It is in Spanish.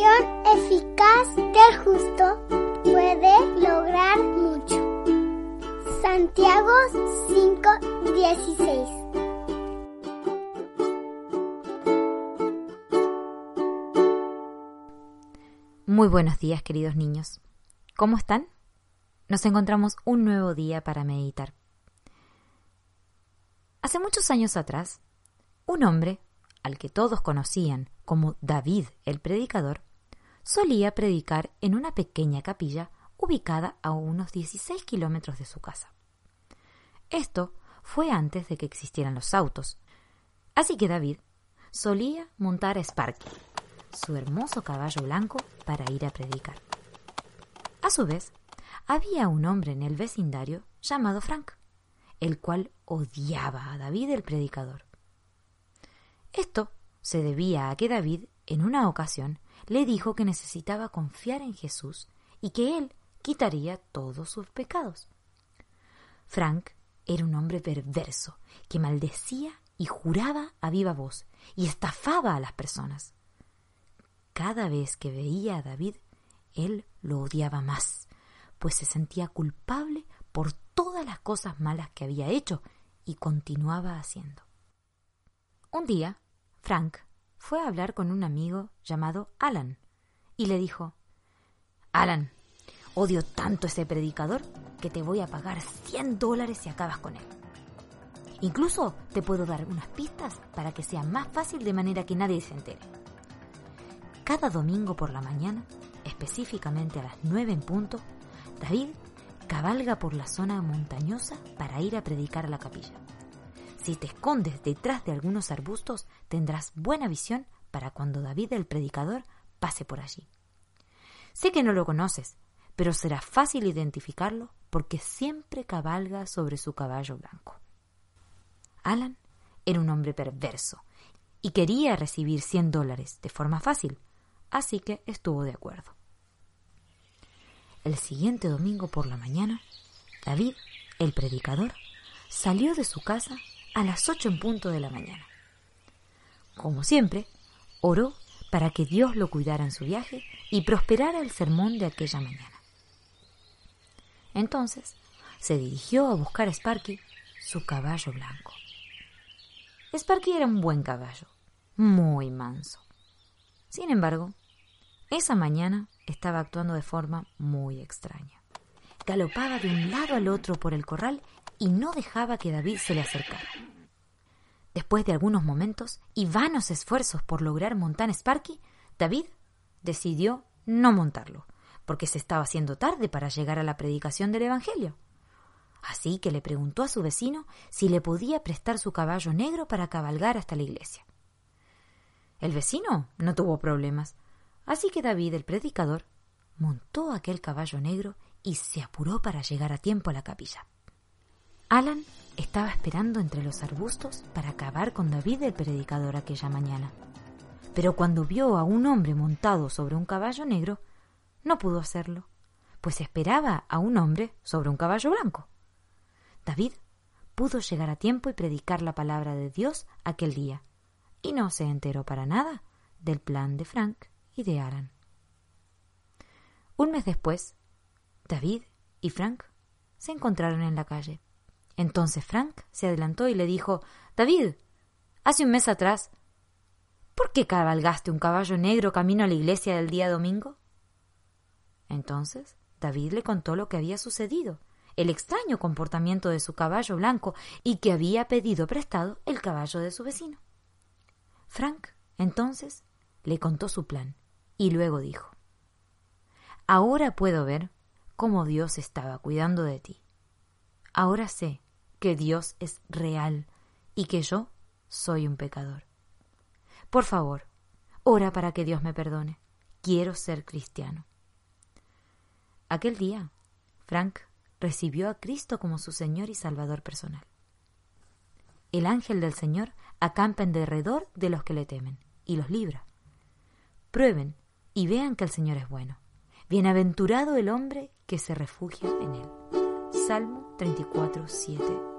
oración eficaz del justo puede lograr mucho. Santiago 5:16 Muy buenos días, queridos niños. ¿Cómo están? Nos encontramos un nuevo día para meditar. Hace muchos años atrás, un hombre, al que todos conocían como David el Predicador, solía predicar en una pequeña capilla ubicada a unos 16 kilómetros de su casa. Esto fue antes de que existieran los autos, así que David solía montar a Sparky, su hermoso caballo blanco para ir a predicar. A su vez, había un hombre en el vecindario llamado Frank, el cual odiaba a David el predicador. Esto se debía a que David, en una ocasión, le dijo que necesitaba confiar en Jesús y que él quitaría todos sus pecados. Frank era un hombre perverso que maldecía y juraba a viva voz y estafaba a las personas. Cada vez que veía a David, él lo odiaba más, pues se sentía culpable por todas las cosas malas que había hecho y continuaba haciendo. Un día, Frank fue a hablar con un amigo llamado Alan y le dijo Alan, odio tanto ese predicador que te voy a pagar 100 dólares si acabas con él. Incluso te puedo dar unas pistas para que sea más fácil de manera que nadie se entere. Cada domingo por la mañana, específicamente a las 9 en punto, David cabalga por la zona montañosa para ir a predicar a la capilla. Si te escondes detrás de algunos arbustos, tendrás buena visión para cuando David el predicador pase por allí. Sé que no lo conoces, pero será fácil identificarlo porque siempre cabalga sobre su caballo blanco. Alan era un hombre perverso y quería recibir 100 dólares de forma fácil, así que estuvo de acuerdo. El siguiente domingo por la mañana, David, el predicador, salió de su casa a las ocho en punto de la mañana. Como siempre, oró para que Dios lo cuidara en su viaje y prosperara el sermón de aquella mañana. Entonces se dirigió a buscar a Sparky, su caballo blanco. Sparky era un buen caballo, muy manso. Sin embargo, esa mañana estaba actuando de forma muy extraña. Galopaba de un lado al otro por el corral y no dejaba que David se le acercara. Después de algunos momentos y vanos esfuerzos por lograr montar Sparky, David decidió no montarlo, porque se estaba haciendo tarde para llegar a la predicación del Evangelio. Así que le preguntó a su vecino si le podía prestar su caballo negro para cabalgar hasta la iglesia. El vecino no tuvo problemas, Así que David, el predicador, montó aquel caballo negro y se apuró para llegar a tiempo a la capilla. Alan estaba esperando entre los arbustos para acabar con David el predicador aquella mañana. Pero cuando vio a un hombre montado sobre un caballo negro, no pudo hacerlo, pues esperaba a un hombre sobre un caballo blanco. David pudo llegar a tiempo y predicar la palabra de Dios aquel día, y no se enteró para nada del plan de Frank y de Alan. Un mes después, David y Frank se encontraron en la calle. Entonces Frank se adelantó y le dijo David, hace un mes atrás, ¿por qué cabalgaste un caballo negro camino a la iglesia del día domingo? Entonces David le contó lo que había sucedido, el extraño comportamiento de su caballo blanco y que había pedido prestado el caballo de su vecino. Frank entonces le contó su plan y luego dijo, Ahora puedo ver cómo Dios estaba cuidando de ti. Ahora sé que Dios es real y que yo soy un pecador. Por favor, ora para que Dios me perdone. Quiero ser cristiano. Aquel día, Frank recibió a Cristo como su Señor y Salvador personal. El ángel del Señor acampa en derredor de los que le temen y los libra. Prueben y vean que el Señor es bueno. Bienaventurado el hombre que se refugia en él. Salmo 34, 7